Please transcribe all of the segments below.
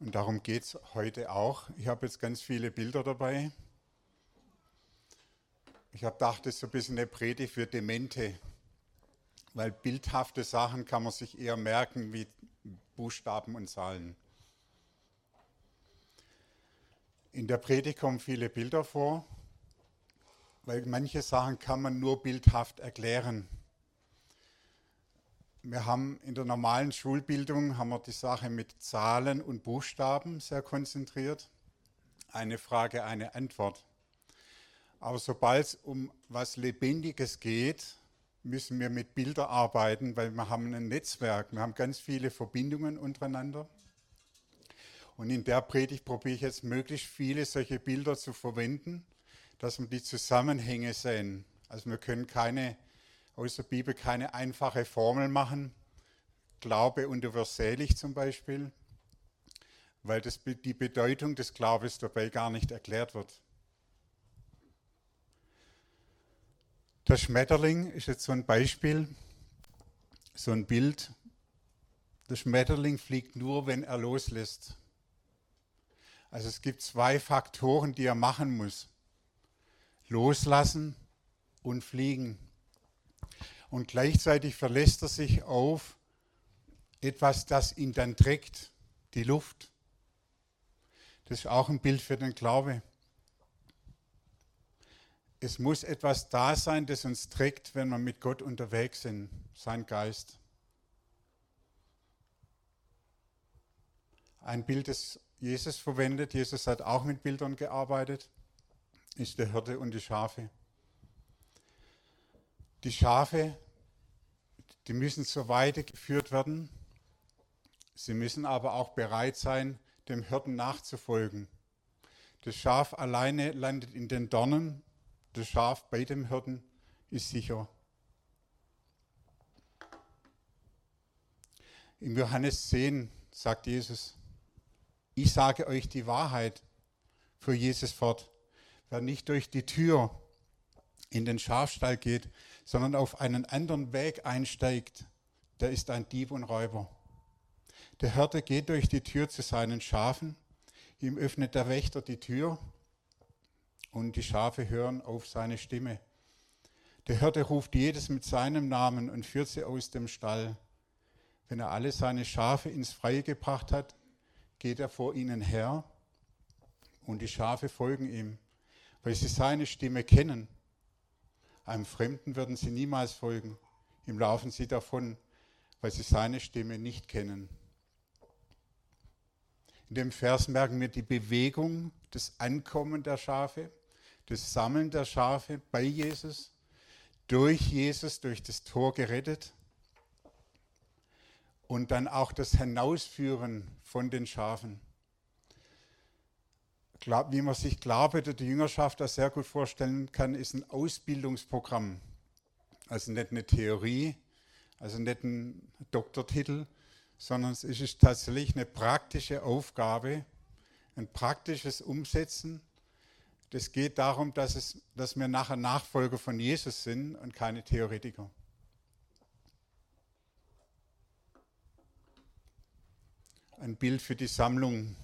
Und darum geht es heute auch. Ich habe jetzt ganz viele Bilder dabei. Ich habe gedacht, das ist so ein bisschen eine Predigt für Demente, weil bildhafte Sachen kann man sich eher merken wie Buchstaben und Zahlen. In der Predigt kommen viele Bilder vor, weil manche Sachen kann man nur bildhaft erklären. Wir haben in der normalen Schulbildung haben wir die Sache mit Zahlen und Buchstaben sehr konzentriert. Eine Frage, eine Antwort. Aber sobald es um was Lebendiges geht, müssen wir mit Bildern arbeiten, weil wir haben ein Netzwerk, wir haben ganz viele Verbindungen untereinander. Und in der Predigt probiere ich jetzt möglichst viele solche Bilder zu verwenden, dass wir die Zusammenhänge sehen. Also wir können keine aus der Bibel keine einfache Formel machen. Glaube universelig zum Beispiel, weil das, die Bedeutung des Glaubens dabei gar nicht erklärt wird. Der Schmetterling ist jetzt so ein Beispiel, so ein Bild. Der Schmetterling fliegt nur, wenn er loslässt. Also es gibt zwei Faktoren, die er machen muss. Loslassen und fliegen und gleichzeitig verlässt er sich auf etwas, das ihn dann trägt, die Luft. Das ist auch ein Bild für den Glaube. Es muss etwas da sein, das uns trägt, wenn wir mit Gott unterwegs sind, sein Geist. Ein Bild, das Jesus verwendet, Jesus hat auch mit Bildern gearbeitet, ist der Hirte und die Schafe. Die Schafe, die müssen zur Weide geführt werden. Sie müssen aber auch bereit sein, dem Hirten nachzufolgen. Das Schaf alleine landet in den Dornen, das Schaf bei dem Hirten ist sicher. Im Johannes 10 sagt Jesus, ich sage euch die Wahrheit, für Jesus fort. Wer nicht durch die Tür in den Schafstall geht, sondern auf einen anderen Weg einsteigt, der ist ein Dieb und Räuber. Der Hirte geht durch die Tür zu seinen Schafen, ihm öffnet der Wächter die Tür und die Schafe hören auf seine Stimme. Der Hirte ruft jedes mit seinem Namen und führt sie aus dem Stall. Wenn er alle seine Schafe ins Freie gebracht hat, geht er vor ihnen her und die Schafe folgen ihm, weil sie seine Stimme kennen einem Fremden würden sie niemals folgen. Ihm laufen sie davon, weil sie seine Stimme nicht kennen. In dem Vers merken wir die Bewegung, das Ankommen der Schafe, das Sammeln der Schafe bei Jesus, durch Jesus, durch das Tor gerettet und dann auch das Hinausführen von den Schafen wie man sich Glaube der Jüngerschaft das sehr gut vorstellen kann, ist ein Ausbildungsprogramm. Also nicht eine Theorie, also nicht ein Doktortitel, sondern es ist tatsächlich eine praktische Aufgabe, ein praktisches Umsetzen. Das geht darum, dass, es, dass wir nachher Nachfolger von Jesus sind und keine Theoretiker. Ein Bild für die Sammlung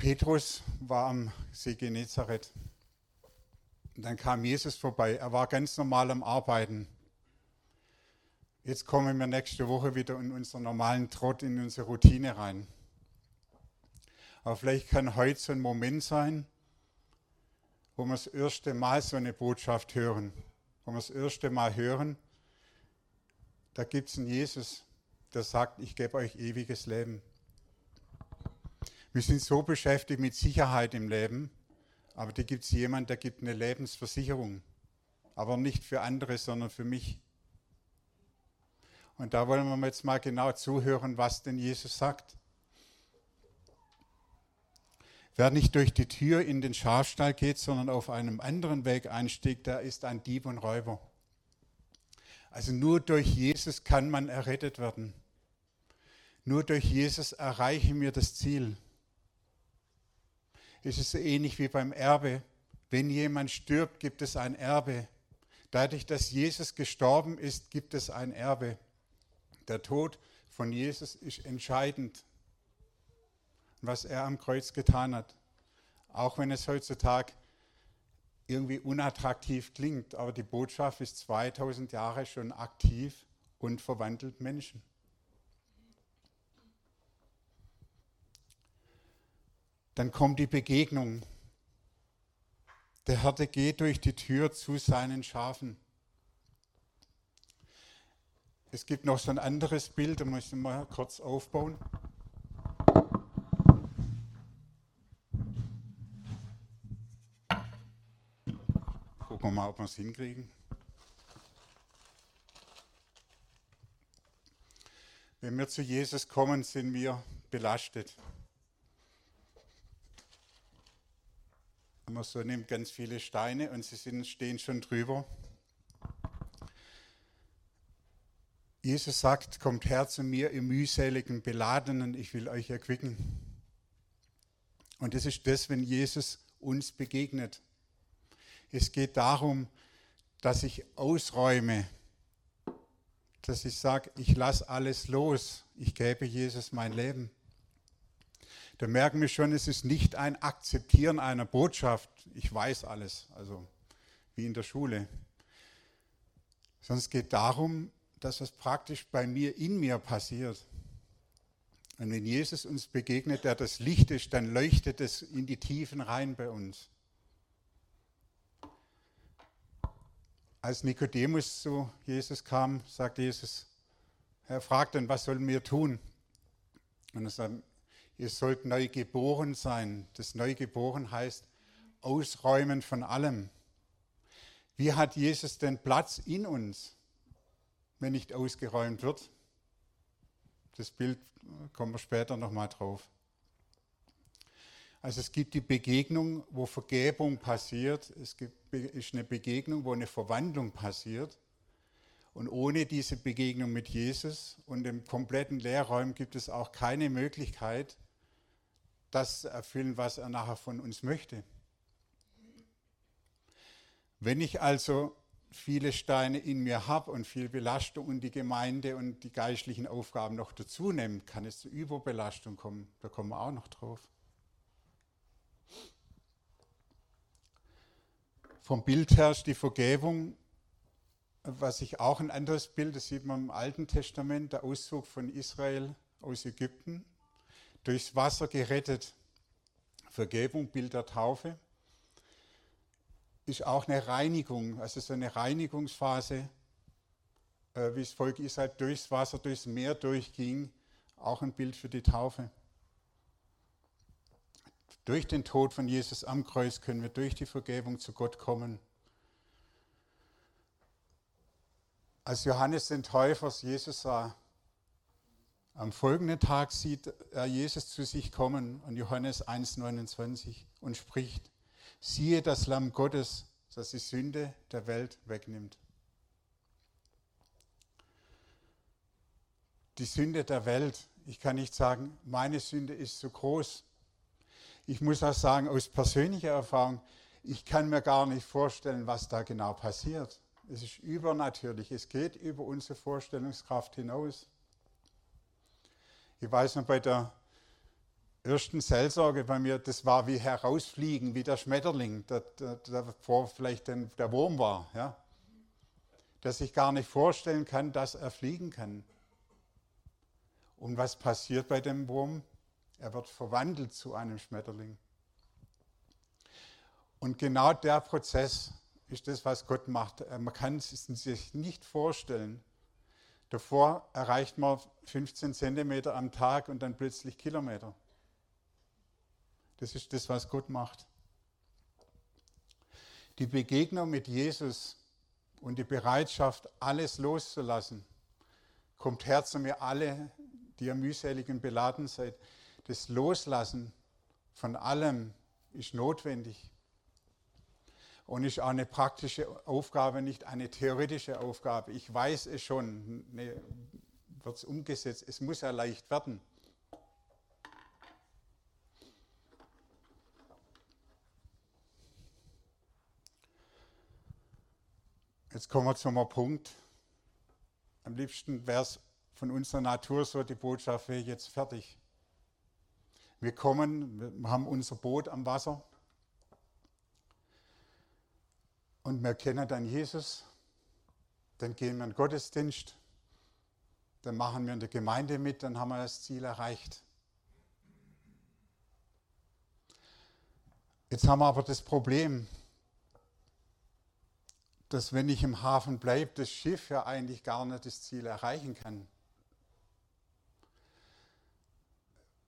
Petrus war am See Genezareth. Und dann kam Jesus vorbei. Er war ganz normal am Arbeiten. Jetzt kommen wir nächste Woche wieder in unseren normalen Trott, in unsere Routine rein. Aber vielleicht kann heute so ein Moment sein, wo wir das erste Mal so eine Botschaft hören. Wo wir das erste Mal hören, da gibt es einen Jesus, der sagt, ich gebe euch ewiges Leben. Wir sind so beschäftigt mit Sicherheit im Leben, aber da gibt es jemanden, der gibt eine Lebensversicherung. Aber nicht für andere, sondern für mich. Und da wollen wir jetzt mal genau zuhören, was denn Jesus sagt. Wer nicht durch die Tür in den Schafstall geht, sondern auf einem anderen Weg einstieg, der ist ein Dieb und Räuber. Also nur durch Jesus kann man errettet werden. Nur durch Jesus erreichen wir das Ziel. Es ist so ähnlich wie beim Erbe. Wenn jemand stirbt, gibt es ein Erbe. Dadurch, dass Jesus gestorben ist, gibt es ein Erbe. Der Tod von Jesus ist entscheidend. Was er am Kreuz getan hat. Auch wenn es heutzutage irgendwie unattraktiv klingt, aber die Botschaft ist 2000 Jahre schon aktiv und verwandelt Menschen. Dann kommt die Begegnung. Der Hirte geht durch die Tür zu seinen Schafen. Es gibt noch so ein anderes Bild, da muss ich mal kurz aufbauen. Gucken wir mal, ob wir es hinkriegen. Wenn wir zu Jesus kommen, sind wir belastet. Man so nimmt ganz viele Steine und sie sind, stehen schon drüber. Jesus sagt, kommt her zu mir, ihr mühseligen Beladenen, ich will euch erquicken. Und das ist das, wenn Jesus uns begegnet. Es geht darum, dass ich ausräume, dass ich sage, ich lasse alles los, ich gebe Jesus mein Leben. Da merken wir schon, es ist nicht ein Akzeptieren einer Botschaft, ich weiß alles, also wie in der Schule, sondern es geht darum, dass es praktisch bei mir, in mir passiert. Und wenn Jesus uns begegnet, der das Licht ist, dann leuchtet es in die Tiefen rein bei uns. Als Nikodemus zu Jesus kam, sagte Jesus, er fragt dann, was sollen wir tun? Und er sagt, ihr sollt neu geboren sein. Das Neugeboren heißt ausräumen von allem. Wie hat Jesus denn Platz in uns? wenn nicht ausgeräumt wird. Das Bild kommen wir später nochmal drauf. Also es gibt die Begegnung, wo Vergebung passiert. Es gibt, ist eine Begegnung, wo eine Verwandlung passiert. Und ohne diese Begegnung mit Jesus und dem kompletten Lehrraum gibt es auch keine Möglichkeit, das erfüllen, was er nachher von uns möchte. Wenn ich also viele Steine in mir habe und viel Belastung und die Gemeinde und die geistlichen Aufgaben noch dazu nimmt, kann es zu Überbelastung kommen. Da kommen wir auch noch drauf. Vom Bild her ist die Vergebung, was ich auch ein anderes Bild, das sieht man im Alten Testament, der Auszug von Israel aus Ägypten, durchs Wasser gerettet. Vergebung, Bild der Taufe ist auch eine Reinigung, also so eine Reinigungsphase, äh, wie das Volk Israel durchs Wasser, durchs Meer durchging, auch ein Bild für die Taufe. Durch den Tod von Jesus am Kreuz können wir durch die Vergebung zu Gott kommen. Als Johannes den Täufer Jesus sah, am folgenden Tag sieht er Jesus zu sich kommen und Johannes 1,29 und spricht, siehe das Lamm Gottes, das die Sünde der Welt wegnimmt. Die Sünde der Welt, ich kann nicht sagen, meine Sünde ist so groß. Ich muss auch sagen, aus persönlicher Erfahrung, ich kann mir gar nicht vorstellen, was da genau passiert. Es ist übernatürlich, es geht über unsere Vorstellungskraft hinaus. Ich weiß noch bei der ersten Seelsorge bei mir, das war wie herausfliegen, wie der Schmetterling, davor vielleicht den, der Wurm war, ja? dass ich gar nicht vorstellen kann, dass er fliegen kann. Und was passiert bei dem Wurm? Er wird verwandelt zu einem Schmetterling. Und genau der Prozess ist das, was Gott macht. Man kann es sich nicht vorstellen. Davor erreicht man 15 Zentimeter am Tag und dann plötzlich Kilometer. Das ist das, was Gott macht. Die Begegnung mit Jesus und die Bereitschaft, alles loszulassen, kommt her zu mir alle, die ihr mühselig und beladen seid. Das Loslassen von allem ist notwendig und ist auch eine praktische Aufgabe, nicht eine theoretische Aufgabe. Ich weiß es schon, ne, wird es umgesetzt, es muss ja leicht werden. Jetzt kommen wir zum Punkt. Am liebsten wäre es von unserer Natur so die Botschaft, wäre jetzt fertig. Wir kommen, wir haben unser Boot am Wasser und wir kennen dann Jesus, dann gehen wir in den Gottesdienst, dann machen wir in der Gemeinde mit, dann haben wir das Ziel erreicht. Jetzt haben wir aber das Problem, dass wenn ich im Hafen bleibe, das Schiff ja eigentlich gar nicht das Ziel erreichen kann.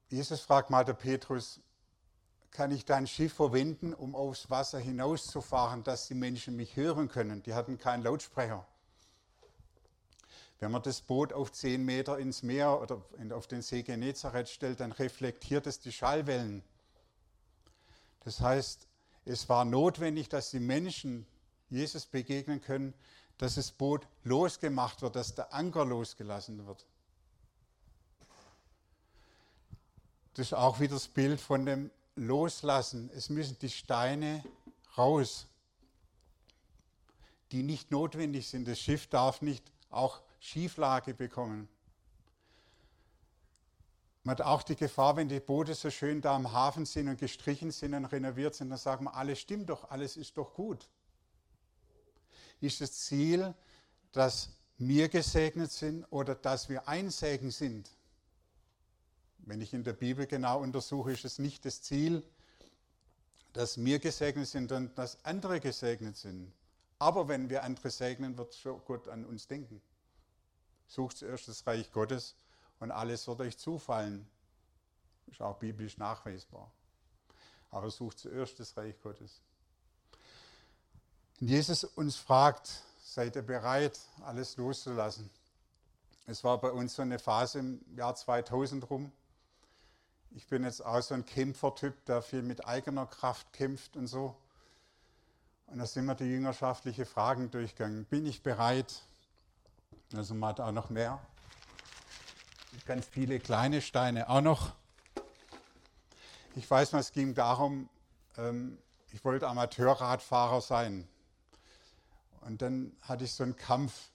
Jesus fragt mal der Petrus, kann ich dein Schiff verwenden, um aufs Wasser hinauszufahren, dass die Menschen mich hören können? Die hatten keinen Lautsprecher. Wenn man das Boot auf zehn Meter ins Meer oder auf den See Genezareth stellt, dann reflektiert es die Schallwellen. Das heißt, es war notwendig, dass die Menschen Jesus begegnen können, dass das Boot losgemacht wird, dass der Anker losgelassen wird. Das ist auch wieder das Bild von dem Loslassen. Es müssen die Steine raus, die nicht notwendig sind. Das Schiff darf nicht auch Schieflage bekommen. Man hat auch die Gefahr, wenn die Boote so schön da am Hafen sind und gestrichen sind und renoviert sind, dann sagen wir, alles stimmt doch, alles ist doch gut. Ist das Ziel, dass wir gesegnet sind oder dass wir ein Segen sind? Wenn ich in der Bibel genau untersuche, ist es nicht das Ziel, dass wir gesegnet sind und dass andere gesegnet sind. Aber wenn wir andere segnen, wird Gott an uns denken. Sucht zuerst das Reich Gottes und alles wird euch zufallen. Ist auch biblisch nachweisbar. Aber sucht zuerst das Reich Gottes. Und Jesus uns fragt, seid ihr bereit, alles loszulassen? Es war bei uns so eine Phase im Jahr 2000 rum. Ich bin jetzt auch so ein Kämpfertyp, der viel mit eigener Kraft kämpft und so. Und da sind wir die jüngerschaftliche Fragen durchgegangen. Bin ich bereit? Also man hat auch noch mehr ganz viele kleine Steine auch noch. Ich weiß, es ging darum, ähm, ich wollte Amateurradfahrer sein. Und dann hatte ich so einen Kampf.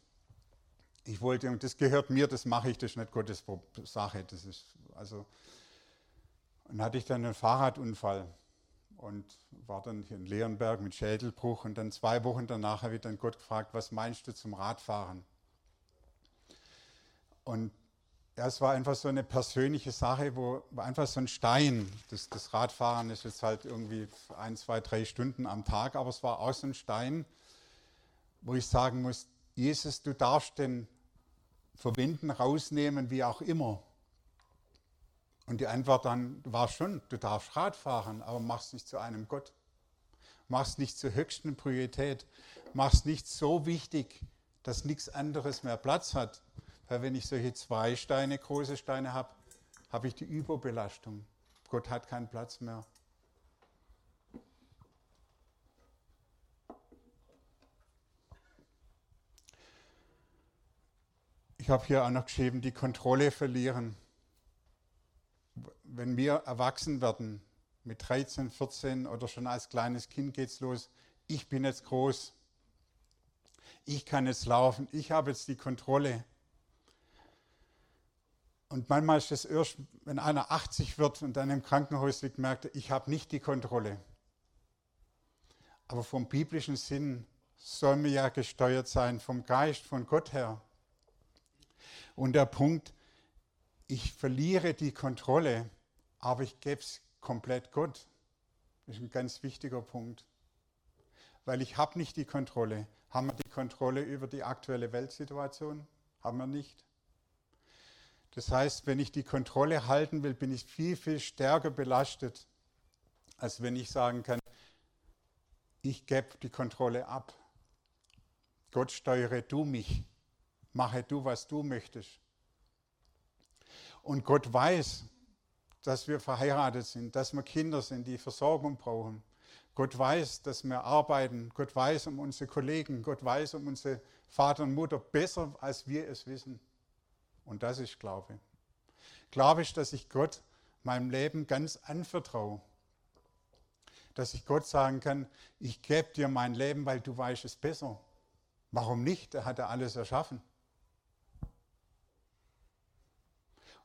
Ich wollte, und das gehört mir, das mache ich, das ist nicht Gottes Sache. Das ist, also, und hatte ich dann einen Fahrradunfall und war dann hier in Leonberg mit Schädelbruch. Und dann zwei Wochen danach habe ich dann Gott gefragt, was meinst du zum Radfahren? Und ja, es war einfach so eine persönliche Sache, wo einfach so ein Stein, das, das Radfahren ist jetzt halt irgendwie ein, zwei, drei Stunden am Tag, aber es war auch so ein Stein, wo ich sagen muss, Jesus, du darfst den verwenden, rausnehmen, wie auch immer. Und die Antwort dann war schon, du darfst Rad fahren, aber machst nicht zu einem Gott. Machst nicht zur höchsten Priorität. Machst nicht so wichtig, dass nichts anderes mehr Platz hat. Weil wenn ich solche zwei Steine, große Steine habe, habe ich die Überbelastung. Gott hat keinen Platz mehr. Ich habe hier auch noch geschrieben, die Kontrolle verlieren. Wenn wir erwachsen werden, mit 13, 14 oder schon als kleines Kind geht es los, ich bin jetzt groß, ich kann jetzt laufen, ich habe jetzt die Kontrolle. Und manchmal ist es erst, wenn einer 80 wird und dann im Krankenhaus liegt, merkt er, ich habe nicht die Kontrolle. Aber vom biblischen Sinn soll wir ja gesteuert sein, vom Geist, von Gott her. Und der Punkt, ich verliere die Kontrolle, aber ich gebe es komplett Gott. Das ist ein ganz wichtiger Punkt. Weil ich habe nicht die Kontrolle. Haben wir die Kontrolle über die aktuelle Weltsituation? Haben wir nicht. Das heißt, wenn ich die Kontrolle halten will, bin ich viel, viel stärker belastet, als wenn ich sagen kann, ich gebe die Kontrolle ab. Gott steuere du mich, mache du, was du möchtest. Und Gott weiß, dass wir verheiratet sind, dass wir Kinder sind, die Versorgung brauchen. Gott weiß, dass wir arbeiten. Gott weiß um unsere Kollegen. Gott weiß um unsere Vater und Mutter besser, als wir es wissen. Und das ist Glaube. Glaube ist, dass ich Gott meinem Leben ganz anvertraue. Dass ich Gott sagen kann, ich gebe dir mein Leben, weil du weißt es besser. Warum nicht? Er hat ja alles erschaffen.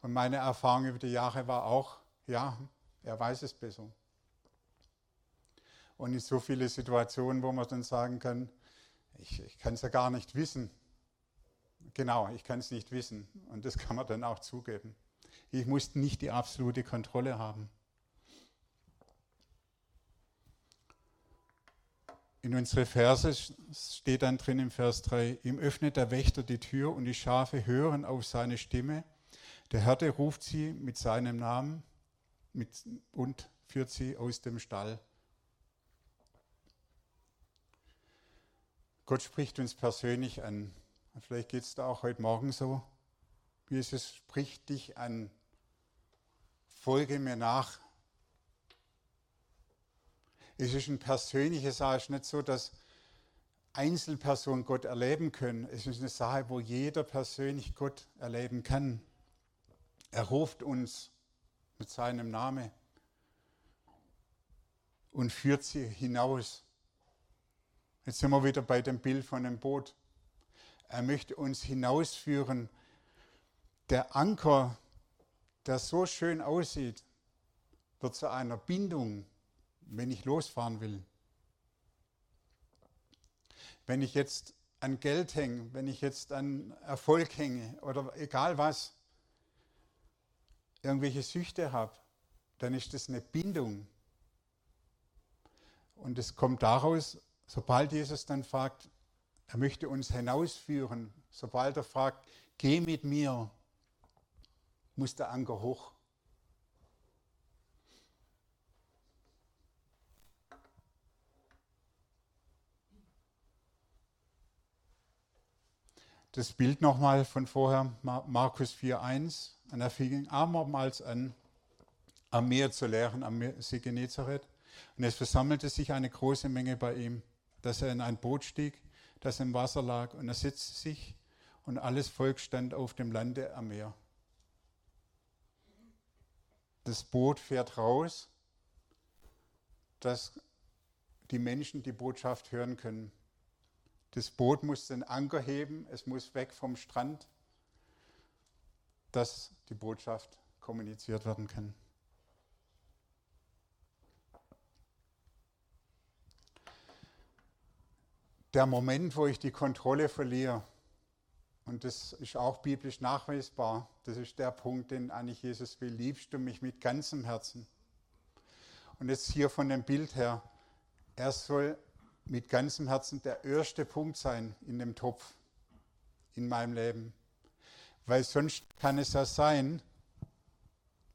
Und meine Erfahrung über die Jahre war auch, ja, er weiß es besser. Und in so viele Situationen, wo man dann sagen kann, ich, ich kann es ja gar nicht wissen. Genau, ich kann es nicht wissen. Und das kann man dann auch zugeben. Ich muss nicht die absolute Kontrolle haben. In unsere Verse steht dann drin im Vers 3, ihm öffnet der Wächter die Tür und die Schafe hören auf seine Stimme. Der Hirte ruft sie mit seinem Namen mit, und führt sie aus dem Stall. Gott spricht uns persönlich an. Vielleicht geht es da auch heute Morgen so. Jesus spricht dich an. Folge mir nach. Es ist ein persönliches Sache, es ist nicht so, dass Einzelpersonen Gott erleben können. Es ist eine Sache, wo jeder persönlich Gott erleben kann. Er ruft uns mit seinem Namen und führt sie hinaus. Jetzt sind wir wieder bei dem Bild von dem Boot. Er möchte uns hinausführen. Der Anker, der so schön aussieht, wird zu einer Bindung wenn ich losfahren will. Wenn ich jetzt an Geld hänge, wenn ich jetzt an Erfolg hänge oder egal was, irgendwelche Süchte habe, dann ist das eine Bindung. Und es kommt daraus, sobald Jesus dann fragt, er möchte uns hinausführen, sobald er fragt, geh mit mir, muss der Anker hoch. das Bild nochmal von vorher, Markus 4,1. Und er fing abermals an, am Meer zu lehren, am See Genezareth. Und es versammelte sich eine große Menge bei ihm, dass er in ein Boot stieg, das im Wasser lag. Und er setzte sich und alles Volk stand auf dem Lande am Meer. Das Boot fährt raus, dass die Menschen die Botschaft hören können. Das Boot muss den Anker heben, es muss weg vom Strand, dass die Botschaft kommuniziert werden kann. Der Moment, wo ich die Kontrolle verliere, und das ist auch biblisch nachweisbar, das ist der Punkt, den eigentlich Jesus will, liebst du mich mit ganzem Herzen. Und jetzt hier von dem Bild her, er soll mit ganzem Herzen der erste Punkt sein in dem Topf in meinem Leben. Weil sonst kann es ja sein,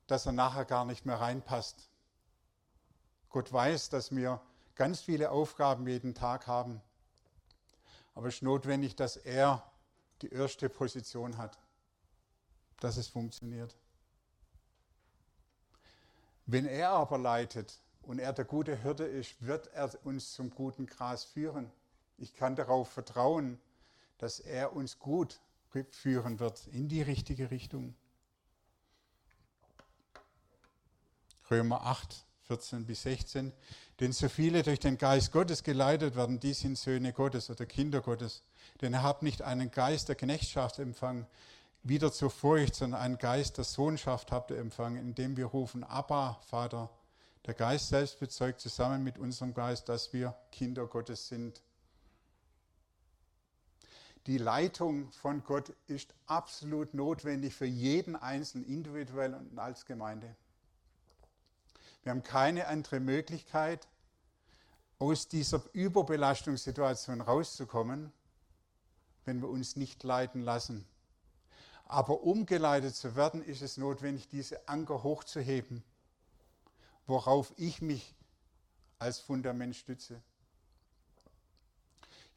dass er nachher gar nicht mehr reinpasst. Gott weiß, dass wir ganz viele Aufgaben jeden Tag haben. Aber es ist notwendig, dass er die erste Position hat, dass es funktioniert. Wenn er aber leitet, und er der gute Hirte ist, wird er uns zum guten Gras führen. Ich kann darauf vertrauen, dass er uns gut führen wird in die richtige Richtung. Römer 8, 14 bis 16. Denn so viele durch den Geist Gottes geleitet werden, die sind Söhne Gottes oder Kinder Gottes. Denn ihr habt nicht einen Geist der Knechtschaft empfangen, wieder zur Furcht, sondern einen Geist der Sohnschaft habt ihr empfangen, indem wir rufen, Abba, Vater. Der Geist selbst bezeugt zusammen mit unserem Geist, dass wir Kinder Gottes sind. Die Leitung von Gott ist absolut notwendig für jeden Einzelnen, individuell und als Gemeinde. Wir haben keine andere Möglichkeit, aus dieser Überbelastungssituation rauszukommen, wenn wir uns nicht leiten lassen. Aber um geleitet zu werden, ist es notwendig, diese Anker hochzuheben worauf ich mich als Fundament stütze.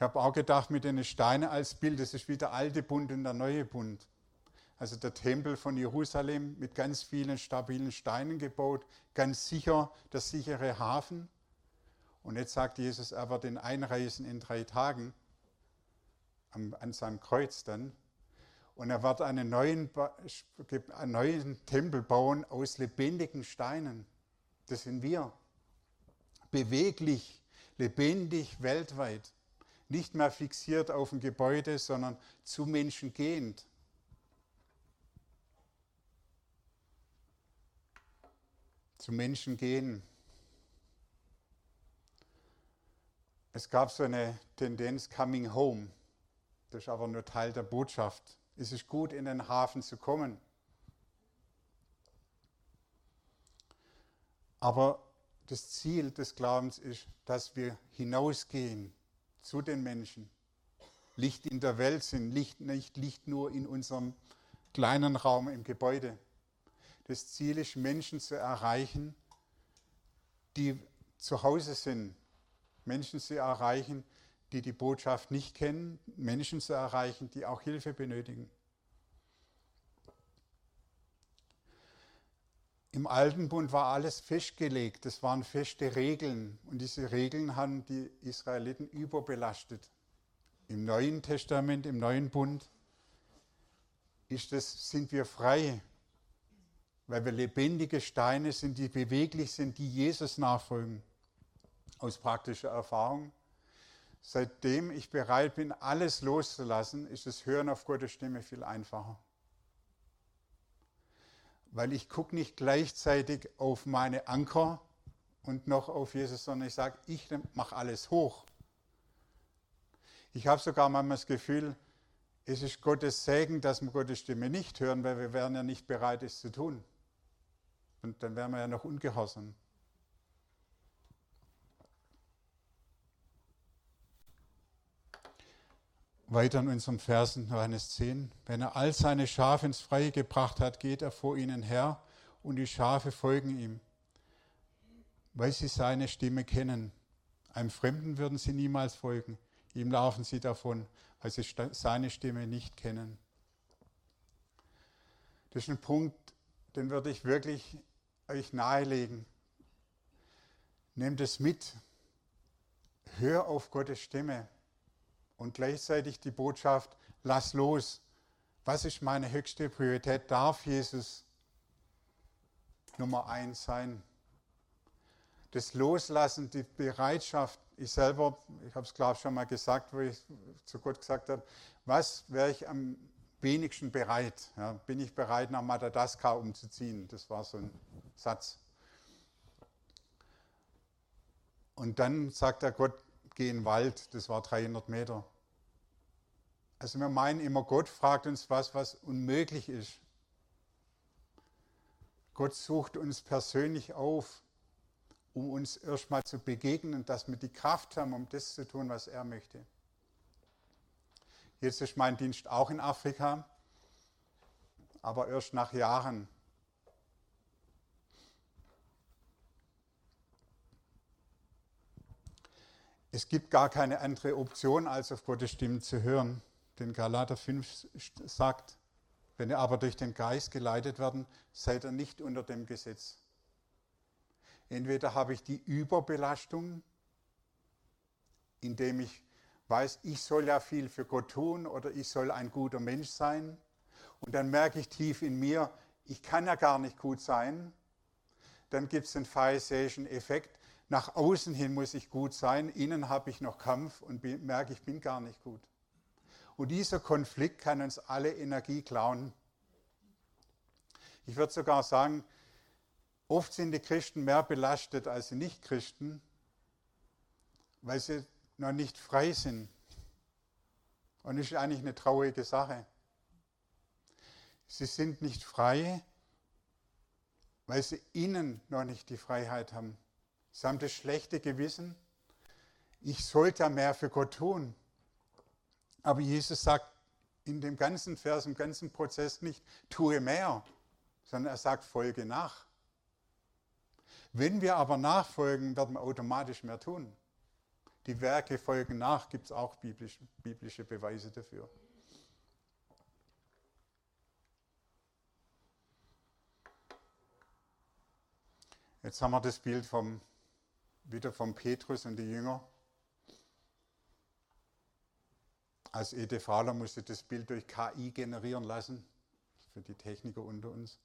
Ich habe auch gedacht, mit den Steinen als Bild, das ist wie der alte Bund und der neue Bund. Also der Tempel von Jerusalem mit ganz vielen stabilen Steinen gebaut, ganz sicher, der sichere Hafen. Und jetzt sagt Jesus, er wird ihn einreisen in drei Tagen an seinem Kreuz dann. Und er wird einen neuen, einen neuen Tempel bauen aus lebendigen Steinen. Das sind wir. Beweglich, lebendig, weltweit. Nicht mehr fixiert auf ein Gebäude, sondern zu Menschen gehend. zu Menschen gehen. Es gab so eine Tendenz Coming Home. Das ist aber nur Teil der Botschaft. Es ist gut, in den Hafen zu kommen. Aber das Ziel des Glaubens ist, dass wir hinausgehen zu den Menschen, Licht in der Welt sind, Licht, nicht Licht nur in unserem kleinen Raum im Gebäude. Das Ziel ist, Menschen zu erreichen, die zu Hause sind, Menschen zu erreichen, die die Botschaft nicht kennen, Menschen zu erreichen, die auch Hilfe benötigen. Im Alten Bund war alles festgelegt, das waren feste Regeln und diese Regeln haben die Israeliten überbelastet. Im Neuen Testament, im Neuen Bund ist das, sind wir frei, weil wir lebendige Steine sind, die beweglich sind, die Jesus nachfolgen. Aus praktischer Erfahrung. Seitdem ich bereit bin, alles loszulassen, ist das Hören auf Gottes Stimme viel einfacher weil ich gucke nicht gleichzeitig auf meine Anker und noch auf Jesus, sondern ich sage, ich mache alles hoch. Ich habe sogar manchmal das Gefühl, es ist Gottes Segen, dass wir Gottes Stimme nicht hören, weil wir wären ja nicht bereit, es zu tun. Und dann wären wir ja noch ungehorsam. Weiter in unserem Versen Johannes 10. Wenn er all seine Schafe ins Freie gebracht hat, geht er vor ihnen her und die Schafe folgen ihm, weil sie seine Stimme kennen. Einem Fremden würden sie niemals folgen. Ihm laufen sie davon, weil sie seine Stimme nicht kennen. Das ist ein Punkt, den würde ich wirklich euch nahelegen. Nehmt es mit. Hör auf Gottes Stimme und gleichzeitig die Botschaft, lass los. Was ist meine höchste Priorität? Darf Jesus Nummer eins sein? Das Loslassen, die Bereitschaft, ich selber, ich habe es glaube ich schon mal gesagt, wo ich zu Gott gesagt habe, was wäre ich am wenigsten bereit? Ja, bin ich bereit, nach Madagaskar umzuziehen? Das war so ein Satz. Und dann sagt er Gott, geh in den Wald, das war 300 Meter. Also wir meinen immer, Gott fragt uns was, was unmöglich ist. Gott sucht uns persönlich auf, um uns erstmal zu begegnen, dass wir die Kraft haben, um das zu tun, was er möchte. Jetzt ist mein Dienst auch in Afrika, aber erst nach Jahren. Es gibt gar keine andere Option, als auf Gottes Stimme zu hören den Galater 5 sagt, wenn ihr aber durch den Geist geleitet werden, seid ihr nicht unter dem Gesetz. Entweder habe ich die Überbelastung, indem ich weiß, ich soll ja viel für Gott tun oder ich soll ein guter Mensch sein. Und dann merke ich tief in mir, ich kann ja gar nicht gut sein. Dann gibt es den pharisäischen Effekt. Nach außen hin muss ich gut sein, innen habe ich noch Kampf und merke, ich bin gar nicht gut. Und dieser Konflikt kann uns alle Energie klauen. Ich würde sogar sagen, oft sind die Christen mehr belastet als die Nichtchristen, weil sie noch nicht frei sind. Und das ist eigentlich eine traurige Sache. Sie sind nicht frei, weil sie innen noch nicht die Freiheit haben. Sie haben das schlechte Gewissen. Ich sollte mehr für Gott tun. Aber Jesus sagt in dem ganzen Vers, im ganzen Prozess nicht, tue mehr, sondern er sagt, folge nach. Wenn wir aber nachfolgen, werden wir automatisch mehr tun. Die Werke folgen nach, gibt es auch biblische, biblische Beweise dafür. Jetzt haben wir das Bild vom, wieder von Petrus und die Jünger. Als EDVler musste das Bild durch KI generieren lassen, für die Techniker unter uns.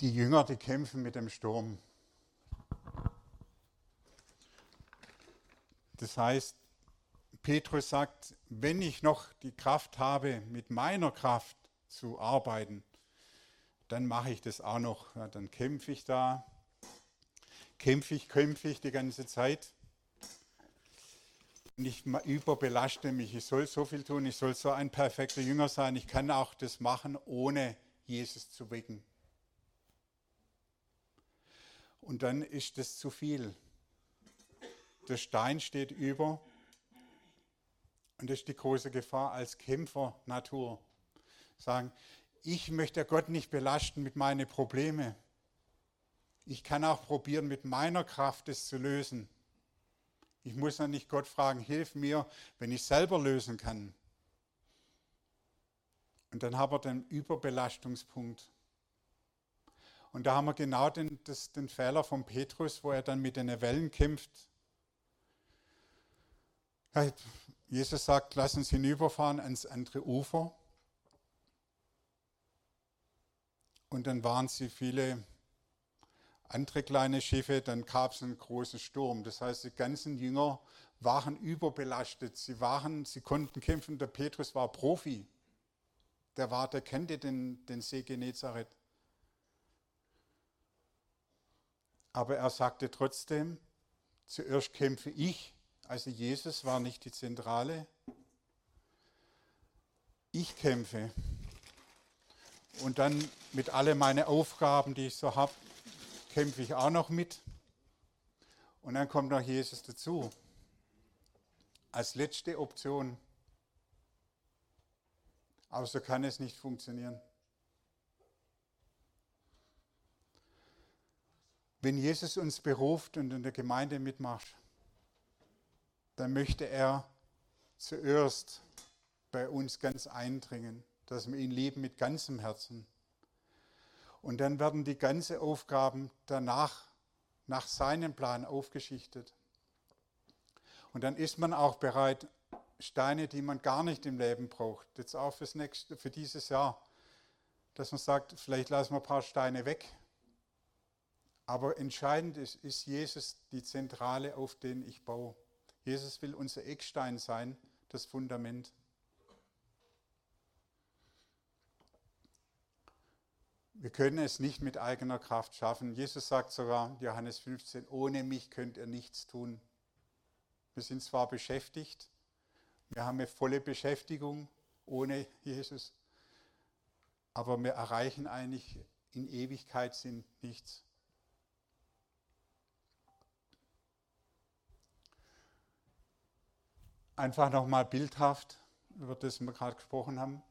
Die Jünger, die kämpfen mit dem Sturm. Das heißt, Petrus sagt, wenn ich noch die Kraft habe, mit meiner Kraft zu arbeiten, dann mache ich das auch noch. Ja, dann kämpfe ich da, kämpfe ich, kämpfe ich die ganze Zeit. Und ich überbelaste mich. Ich soll so viel tun, ich soll so ein perfekter Jünger sein. Ich kann auch das machen, ohne Jesus zu wecken. Und dann ist das zu viel. Der Stein steht über. Und das ist die große Gefahr als Kämpfer Natur. Sagen, ich möchte Gott nicht belasten mit meinen Problemen. Ich kann auch probieren, mit meiner Kraft es zu lösen. Ich muss ja nicht Gott fragen, hilf mir, wenn ich selber lösen kann. Und dann haben wir den Überbelastungspunkt. Und da haben wir genau den, das, den Fehler von Petrus, wo er dann mit den Wellen kämpft. Jesus sagt, lass uns hinüberfahren ans andere Ufer. Und dann waren sie viele andere kleine Schiffe, dann gab es einen großen Sturm. Das heißt, die ganzen Jünger waren überbelastet. Sie waren, sie konnten kämpfen. Der Petrus war Profi. Der war, der kannte den, den See Genezareth. Aber er sagte trotzdem, zuerst kämpfe ich. Also Jesus war nicht die Zentrale. Ich kämpfe. Und dann mit all meinen Aufgaben, die ich so habe, kämpfe ich auch noch mit. Und dann kommt noch Jesus dazu. Als letzte Option. Aber so kann es nicht funktionieren. Wenn Jesus uns beruft und in der Gemeinde mitmacht, dann möchte er zuerst bei uns ganz eindringen, dass wir ihn lieben mit ganzem Herzen. Und dann werden die ganzen Aufgaben danach nach seinem Plan aufgeschichtet. Und dann ist man auch bereit, Steine, die man gar nicht im Leben braucht, jetzt auch fürs nächste, für dieses Jahr, dass man sagt, vielleicht lassen wir ein paar Steine weg. Aber entscheidend ist, ist Jesus die Zentrale, auf den ich baue. Jesus will unser Eckstein sein, das Fundament. Wir können es nicht mit eigener Kraft schaffen. Jesus sagt sogar, Johannes 15, ohne mich könnt ihr nichts tun. Wir sind zwar beschäftigt, wir haben eine volle Beschäftigung ohne Jesus, aber wir erreichen eigentlich in Ewigkeit sind nichts. Einfach nochmal bildhaft, über das wir gerade gesprochen haben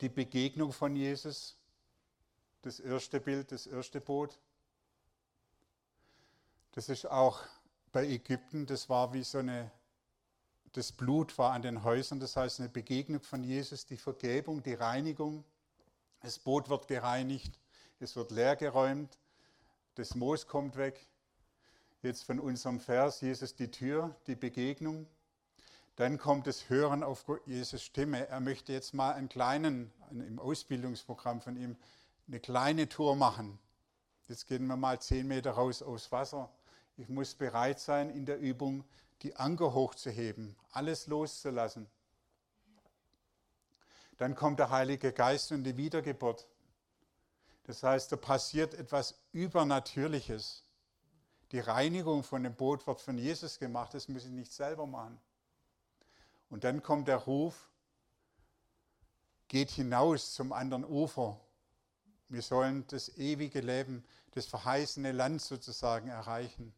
die Begegnung von Jesus, das erste Bild, das erste Boot. Das ist auch bei Ägypten, das war wie so eine, das Blut war an den Häusern, das heißt eine Begegnung von Jesus, die Vergebung, die Reinigung. Das Boot wird gereinigt, es wird leergeräumt, das Moos kommt weg. Jetzt von unserem Vers, Jesus die Tür, die Begegnung. Dann kommt das Hören auf Jesus Stimme. Er möchte jetzt mal einen kleinen, im Ausbildungsprogramm von ihm, eine kleine Tour machen. Jetzt gehen wir mal zehn Meter raus aufs Wasser. Ich muss bereit sein, in der Übung die Anker hochzuheben, alles loszulassen. Dann kommt der Heilige Geist und die Wiedergeburt. Das heißt, da passiert etwas Übernatürliches. Die Reinigung von dem Boot wird von Jesus gemacht, das muss ich nicht selber machen. Und dann kommt der Ruf, geht hinaus zum anderen Ufer. Wir sollen das ewige Leben, das verheißene Land sozusagen erreichen.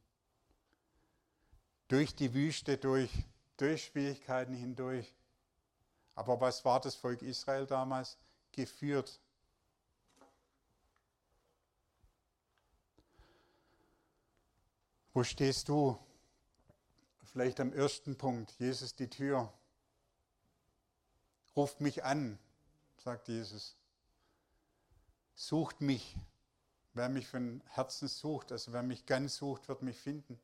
Durch die Wüste, durch, durch Schwierigkeiten hindurch. Aber was war das Volk Israel damals? Geführt. Wo stehst du? Vielleicht am ersten Punkt, Jesus die Tür. Ruft mich an, sagt Jesus. Sucht mich. Wer mich von Herzen sucht, also wer mich ganz sucht, wird mich finden.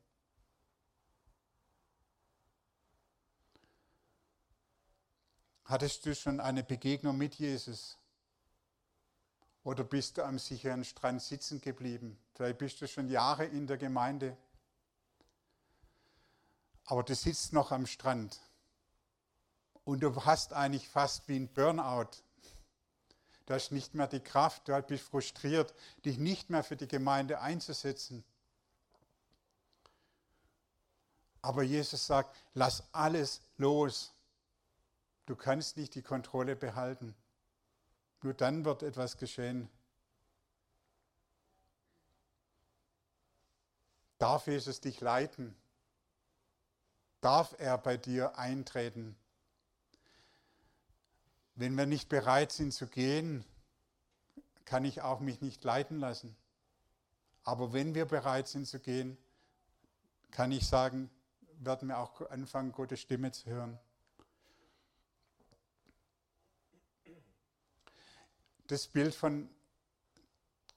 Hattest du schon eine Begegnung mit Jesus? Oder bist du am sicheren Strand sitzen geblieben? Vielleicht bist du schon Jahre in der Gemeinde. Aber du sitzt noch am Strand und du hast eigentlich fast wie ein Burnout. Du hast nicht mehr die Kraft, du bist frustriert, dich nicht mehr für die Gemeinde einzusetzen. Aber Jesus sagt, lass alles los. Du kannst nicht die Kontrolle behalten. Nur dann wird etwas geschehen. Darf Jesus dich leiten? Darf er bei dir eintreten? Wenn wir nicht bereit sind zu gehen, kann ich auch mich nicht leiten lassen. Aber wenn wir bereit sind zu gehen, kann ich sagen, werden wir auch anfangen, Gottes Stimme zu hören. Das Bild von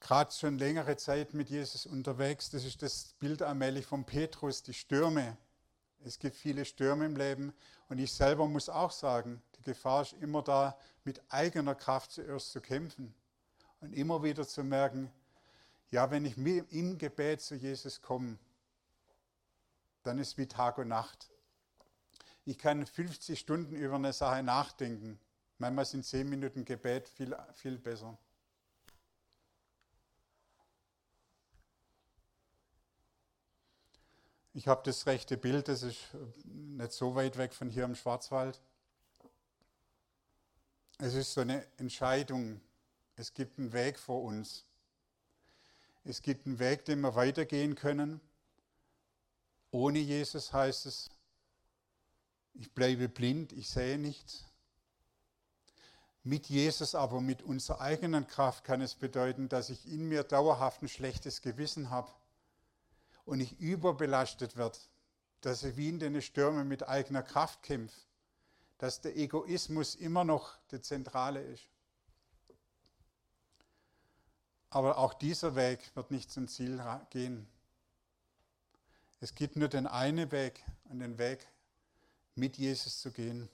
gerade schon längere Zeit mit Jesus unterwegs, das ist das Bild allmählich von Petrus, die Stürme. Es gibt viele Stürme im Leben und ich selber muss auch sagen, die Gefahr ist immer da, mit eigener Kraft zuerst zu kämpfen und immer wieder zu merken, ja, wenn ich im Gebet zu Jesus komme, dann ist wie Tag und Nacht. Ich kann 50 Stunden über eine Sache nachdenken. Manchmal sind 10 Minuten Gebet viel, viel besser. Ich habe das rechte Bild, das ist nicht so weit weg von hier im Schwarzwald. Es ist so eine Entscheidung. Es gibt einen Weg vor uns. Es gibt einen Weg, den wir weitergehen können. Ohne Jesus heißt es, ich bleibe blind, ich sehe nichts. Mit Jesus aber, mit unserer eigenen Kraft kann es bedeuten, dass ich in mir dauerhaft ein schlechtes Gewissen habe und ich überbelastet werde, dass ich wie in den Stürmen mit eigener Kraft kämpfe, dass der Egoismus immer noch der Zentrale ist. Aber auch dieser Weg wird nicht zum Ziel gehen. Es gibt nur den einen Weg und den Weg, mit Jesus zu gehen.